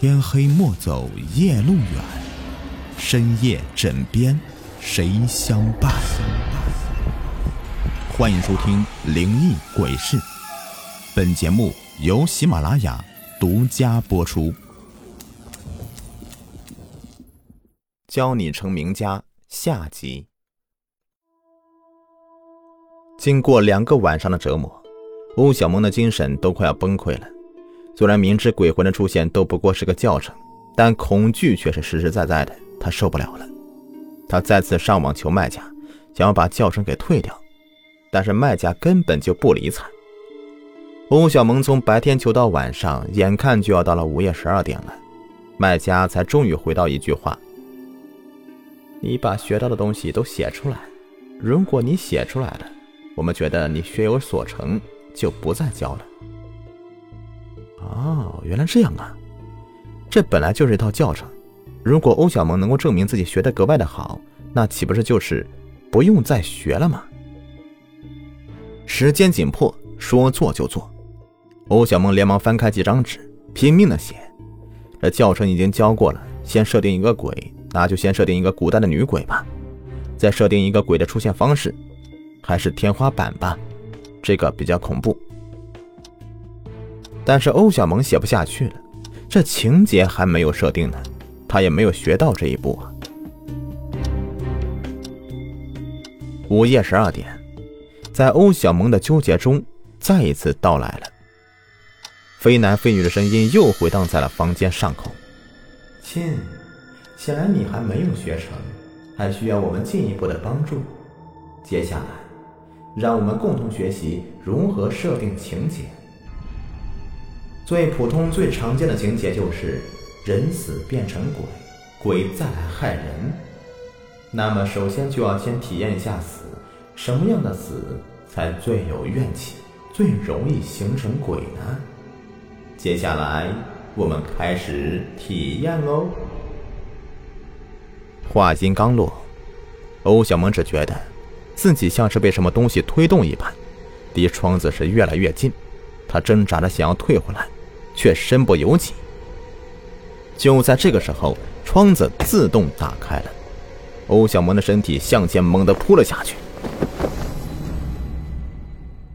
天黑莫走夜路远，深夜枕边谁相伴？欢迎收听《灵异鬼事》，本节目由喜马拉雅独家播出。教你成名家下集。经过两个晚上的折磨，欧小萌的精神都快要崩溃了。虽然明知鬼魂的出现都不过是个教程，但恐惧却是实实在在的。他受不了了，他再次上网求卖家，想要把教程给退掉，但是卖家根本就不理睬。欧小萌从白天求到晚上，眼看就要到了午夜十二点了，卖家才终于回到一句话：“你把学到的东西都写出来，如果你写出来了，我们觉得你学有所成，就不再教了。”哦，原来这样啊！这本来就是一套教程。如果欧小萌能够证明自己学的格外的好，那岂不是就是不用再学了吗？时间紧迫，说做就做。欧小萌连忙翻开几张纸，拼命的写。这教程已经教过了，先设定一个鬼，那就先设定一个古代的女鬼吧。再设定一个鬼的出现方式，还是天花板吧，这个比较恐怖。但是欧小萌写不下去了，这情节还没有设定呢，他也没有学到这一步啊。午夜十二点，在欧小萌的纠结中，再一次到来了。非男非女的声音又回荡在了房间上空。亲，显然你还没有学成，还需要我们进一步的帮助。接下来，让我们共同学习如何设定情节。最普通、最常见的情节就是人死变成鬼，鬼再来害人。那么，首先就要先体验一下死，什么样的死才最有怨气，最容易形成鬼呢？接下来，我们开始体验喽。话音刚落，欧小萌只觉得自己像是被什么东西推动一般，离窗子是越来越近，他挣扎着想要退回来。却身不由己。就在这个时候，窗子自动打开了，欧小萌的身体向前猛地扑了下去，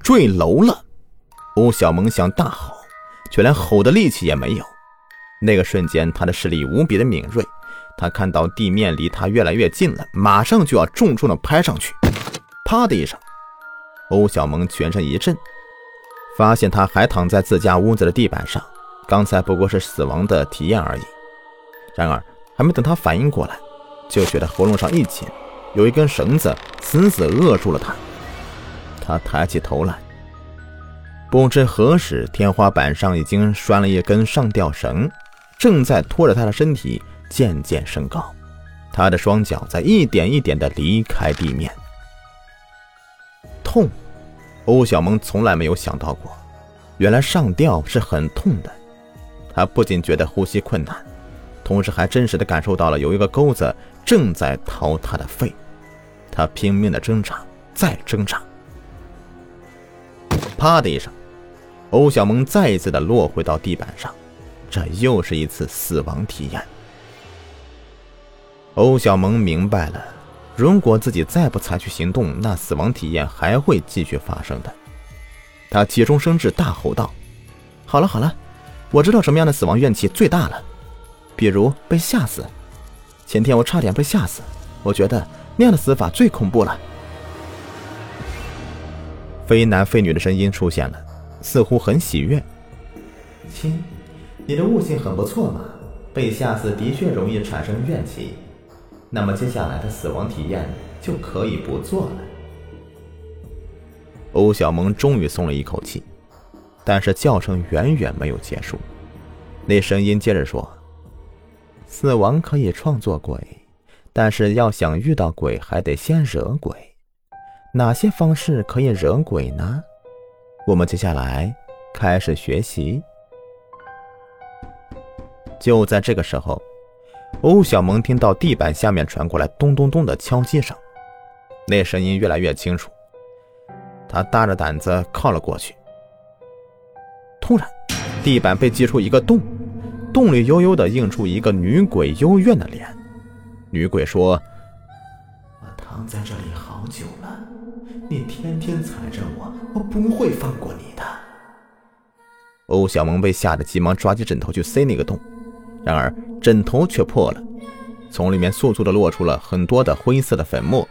坠楼了。欧小萌想大吼，却连吼的力气也没有。那个瞬间，他的视力无比的敏锐，他看到地面离他越来越近了，马上就要重重的拍上去。啪的一声，欧小萌全身一震。发现他还躺在自家屋子的地板上，刚才不过是死亡的体验而已。然而，还没等他反应过来，就觉得喉咙上一紧，有一根绳子死死扼住了他。他抬起头来，不知何时，天花板上已经拴了一根上吊绳，正在拖着他的身体渐渐升高。他的双脚在一点一点地离开地面，痛。欧小萌从来没有想到过，原来上吊是很痛的。他不仅觉得呼吸困难，同时还真实的感受到了有一个钩子正在掏他的肺。他拼命的挣扎，再挣扎。啪的一声，欧小萌再一次的落回到地板上。这又是一次死亡体验。欧小萌明白了。如果自己再不采取行动，那死亡体验还会继续发生的。他急中生智，大吼道：“好了好了，我知道什么样的死亡怨气最大了，比如被吓死。前天我差点被吓死，我觉得那样的死法最恐怖了。”非男非女的声音出现了，似乎很喜悦。亲，你的悟性很不错嘛，被吓死的确容易产生怨气。那么接下来的死亡体验就可以不做了。欧小萌终于松了一口气，但是叫声远远没有结束。那声音接着说：“死亡可以创作鬼，但是要想遇到鬼，还得先惹鬼。哪些方式可以惹鬼呢？我们接下来开始学习。”就在这个时候。欧小萌听到地板下面传过来咚咚咚的敲击声，那声音越来越清楚。他大着胆子靠了过去。突然，地板被击出一个洞，洞里悠悠的映出一个女鬼幽怨的脸。女鬼说：“我躺在这里好久了，你天天踩着我，我不会放过你的。”欧小萌被吓得急忙抓起枕头去塞那个洞，然而枕头却破了，从里面簌簌的落出了很多的灰色的粉末，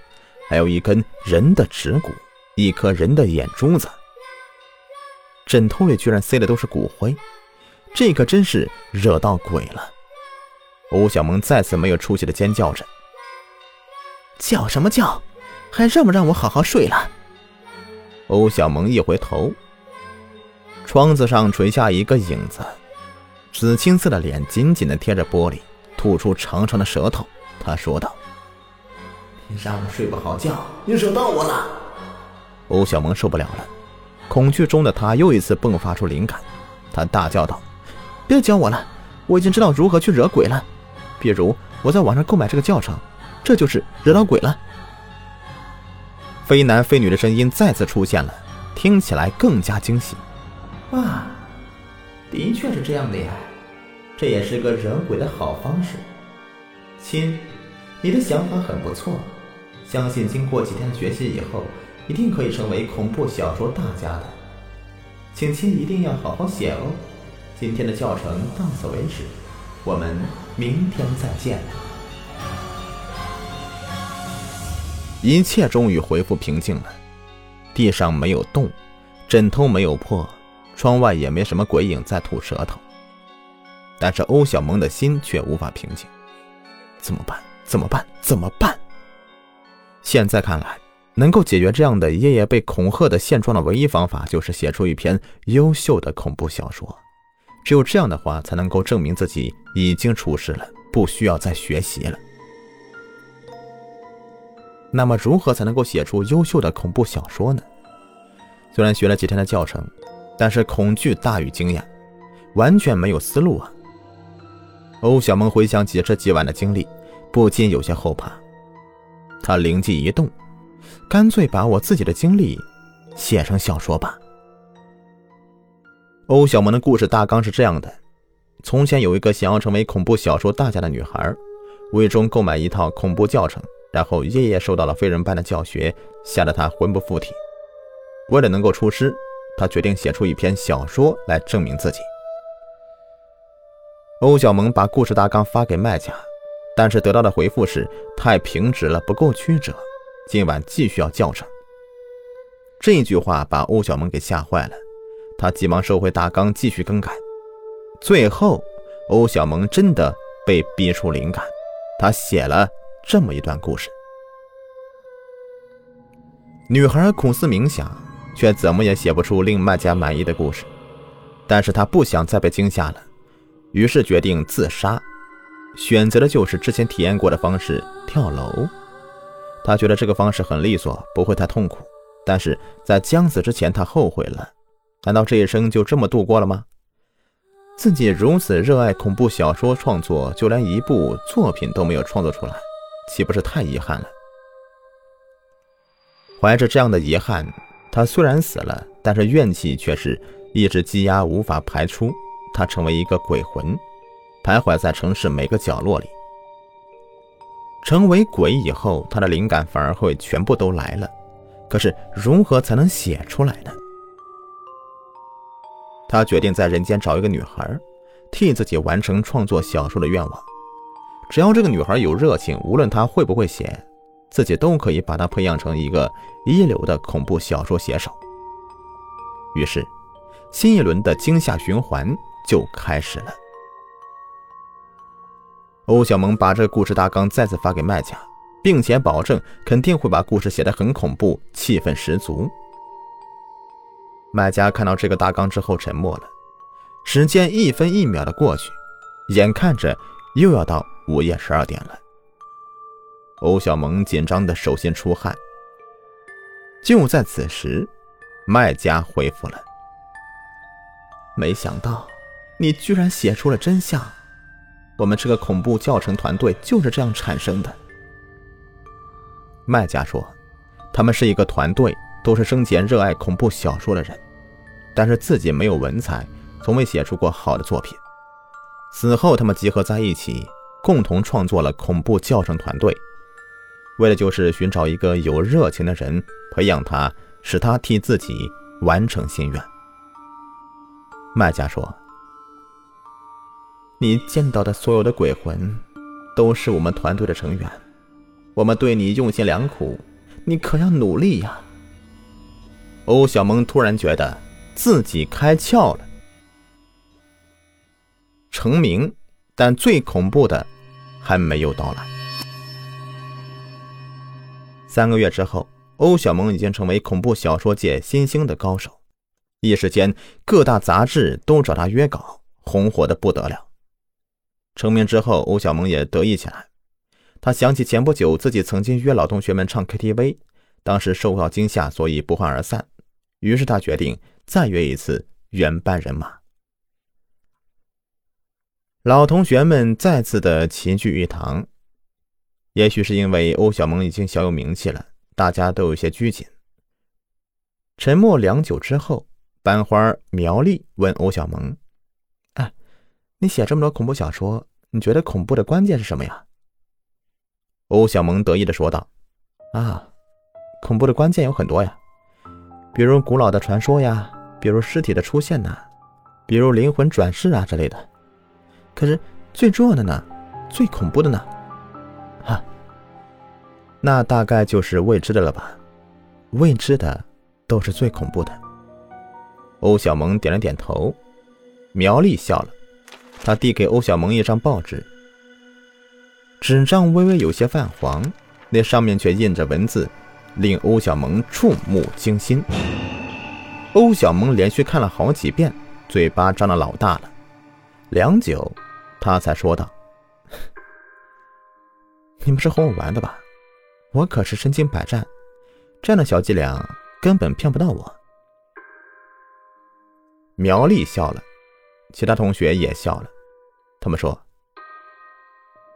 还有一根人的指骨，一颗人的眼珠子。枕头里居然塞的都是骨灰，这可真是惹到鬼了。欧小萌再次没有出息的尖叫着：“叫什么叫？还让不让我好好睡了？”欧小萌一回头。窗子上垂下一个影子，紫青色的脸紧紧地贴着玻璃，吐出长长的舌头。他说道：“你让我睡不好觉，你惹到我了。”欧小萌受不了了，恐惧中的他又一次迸发出灵感，他大叫道：“别教我了，我已经知道如何去惹鬼了。比如我在网上购买这个教程，这就是惹到鬼了。”非男非女的声音再次出现了，听起来更加惊喜。啊，的确是这样的呀，这也是个惹鬼的好方式。亲，你的想法很不错，相信经过几天的学习以后，一定可以成为恐怖小说大家的。请亲一定要好好写哦。今天的教程到此为止，我们明天再见。一切终于恢复平静了，地上没有洞，枕头没有破。窗外也没什么鬼影在吐舌头，但是欧小萌的心却无法平静。怎么办？怎么办？怎么办？现在看来，能够解决这样的爷爷被恐吓的现状的唯一方法，就是写出一篇优秀的恐怖小说。只有这样的话，才能够证明自己已经出世了，不需要再学习了。那么，如何才能够写出优秀的恐怖小说呢？虽然学了几天的教程。但是恐惧大于惊讶，完全没有思路啊！欧小萌回想起这几晚的经历，不禁有些后怕。他灵机一动，干脆把我自己的经历写成小说吧。欧小萌的故事大纲是这样的：从前有一个想要成为恐怖小说大家的女孩，无意中购买一套恐怖教程，然后夜夜受到了非人般的教学，吓得她魂不附体。为了能够出师。他决定写出一篇小说来证明自己。欧小萌把故事大纲发给卖家，但是得到的回复是太平直了，不够曲折。今晚继续要教程。这句话把欧小萌给吓坏了，他急忙收回大纲，继续更改。最后，欧小萌真的被逼出灵感，他写了这么一段故事：女孩苦思冥想。却怎么也写不出令卖家满意的故事，但是他不想再被惊吓了，于是决定自杀，选择的就是之前体验过的方式——跳楼。他觉得这个方式很利索，不会太痛苦。但是在将死之前，他后悔了。难道这一生就这么度过了吗？自己如此热爱恐怖小说创作，就连一部作品都没有创作出来，岂不是太遗憾了？怀着这样的遗憾。他虽然死了，但是怨气却是一直积压，无法排出。他成为一个鬼魂，徘徊在城市每个角落里。成为鬼以后，他的灵感反而会全部都来了。可是如何才能写出来呢？他决定在人间找一个女孩，替自己完成创作小说的愿望。只要这个女孩有热情，无论她会不会写。自己都可以把他培养成一个一流的恐怖小说写手。于是，新一轮的惊吓循环就开始了。欧小萌把这个故事大纲再次发给卖家，并且保证肯定会把故事写得很恐怖，气氛十足。卖家看到这个大纲之后沉默了。时间一分一秒的过去，眼看着又要到午夜十二点了。欧小萌紧张的手心出汗。就在此时，卖家回复了：“没想到你居然写出了真相，我们这个恐怖教程团队就是这样产生的。”卖家说：“他们是一个团队，都是生前热爱恐怖小说的人，但是自己没有文采，从未写出过好的作品。死后，他们集合在一起，共同创作了恐怖教程团队，为的就是寻找一个有热情的人，培养他，使他替自己完成心愿。卖家说：“你见到的所有的鬼魂，都是我们团队的成员，我们对你用心良苦，你可要努力呀。”欧小萌突然觉得自己开窍了。成名，但最恐怖的还没有到来。三个月之后，欧小萌已经成为恐怖小说界新兴的高手，一时间各大杂志都找他约稿，红火的不得了。成名之后，欧小萌也得意起来。他想起前不久自己曾经约老同学们唱 KTV，当时受到惊吓，所以不欢而散。于是他决定再约一次，原班人马。老同学们再次的齐聚一堂。也许是因为欧小萌已经小有名气了，大家都有些拘谨。沉默良久之后，班花苗丽问欧小萌：“哎，你写这么多恐怖小说，你觉得恐怖的关键是什么呀？”欧小萌得意的说道：“啊，恐怖的关键有很多呀。”比如古老的传说呀，比如尸体的出现呐，比如灵魂转世啊之类的。可是最重要的呢，最恐怖的呢，那大概就是未知的了吧？未知的都是最恐怖的。欧小萌点了点头，苗丽笑了，她递给欧小萌一张报纸，纸张微微有些泛黄，那上面却印着文字。令欧小萌触目惊心。欧小萌连续看了好几遍，嘴巴张得老大了。良久，他才说道：“你们是哄我玩的吧？我可是身经百战，这样的小伎俩根本骗不到我。”苗丽笑了，其他同学也笑了。他们说：“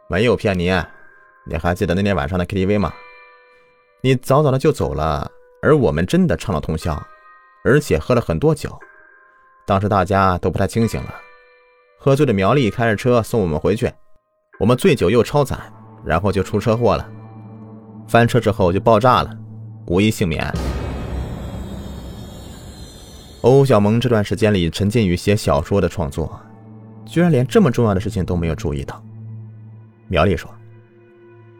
没有骗你，你还记得那天晚上的 KTV 吗？”你早早的就走了，而我们真的唱了通宵，而且喝了很多酒。当时大家都不太清醒了，喝醉的苗丽开着车送我们回去，我们醉酒又超载，然后就出车祸了。翻车之后就爆炸了，无一幸免。欧小萌这段时间里沉浸于写小说的创作，居然连这么重要的事情都没有注意到。苗丽说：“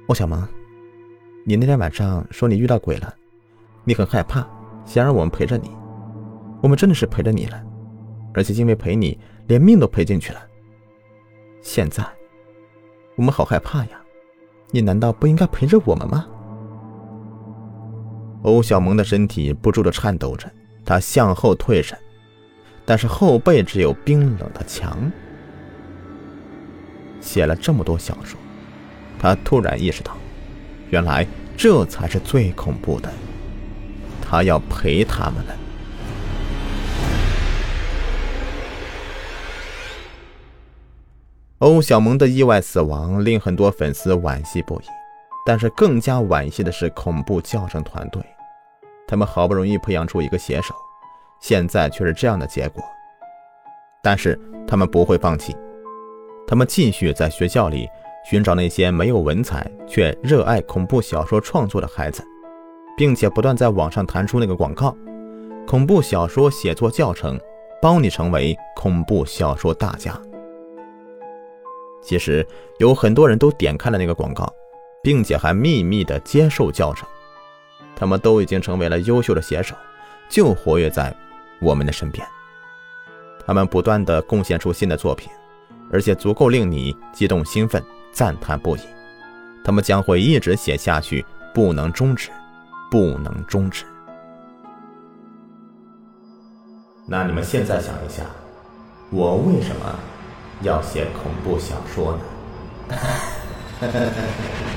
欧小萌。”你那天晚上说你遇到鬼了，你很害怕，想让我们陪着你。我们真的是陪着你了，而且因为陪你，连命都赔进去了。现在，我们好害怕呀！你难道不应该陪着我们吗？欧小萌的身体不住的颤抖着，她向后退着，但是后背只有冰冷的墙。写了这么多小说，他突然意识到。原来这才是最恐怖的，他要陪他们了。欧小萌的意外死亡令很多粉丝惋惜不已，但是更加惋惜的是恐怖教程团队，他们好不容易培养出一个写手，现在却是这样的结果。但是他们不会放弃，他们继续在学校里。寻找那些没有文采却热爱恐怖小说创作的孩子，并且不断在网上弹出那个广告：“恐怖小说写作教程，包你成为恐怖小说大家。”其实有很多人都点开了那个广告，并且还秘密的接受教程，他们都已经成为了优秀的写手，就活跃在我们的身边。他们不断的贡献出新的作品，而且足够令你激动兴奋。赞叹不已，他们将会一直写下去，不能终止，不能终止。那你们现在想一下，我为什么要写恐怖小说呢？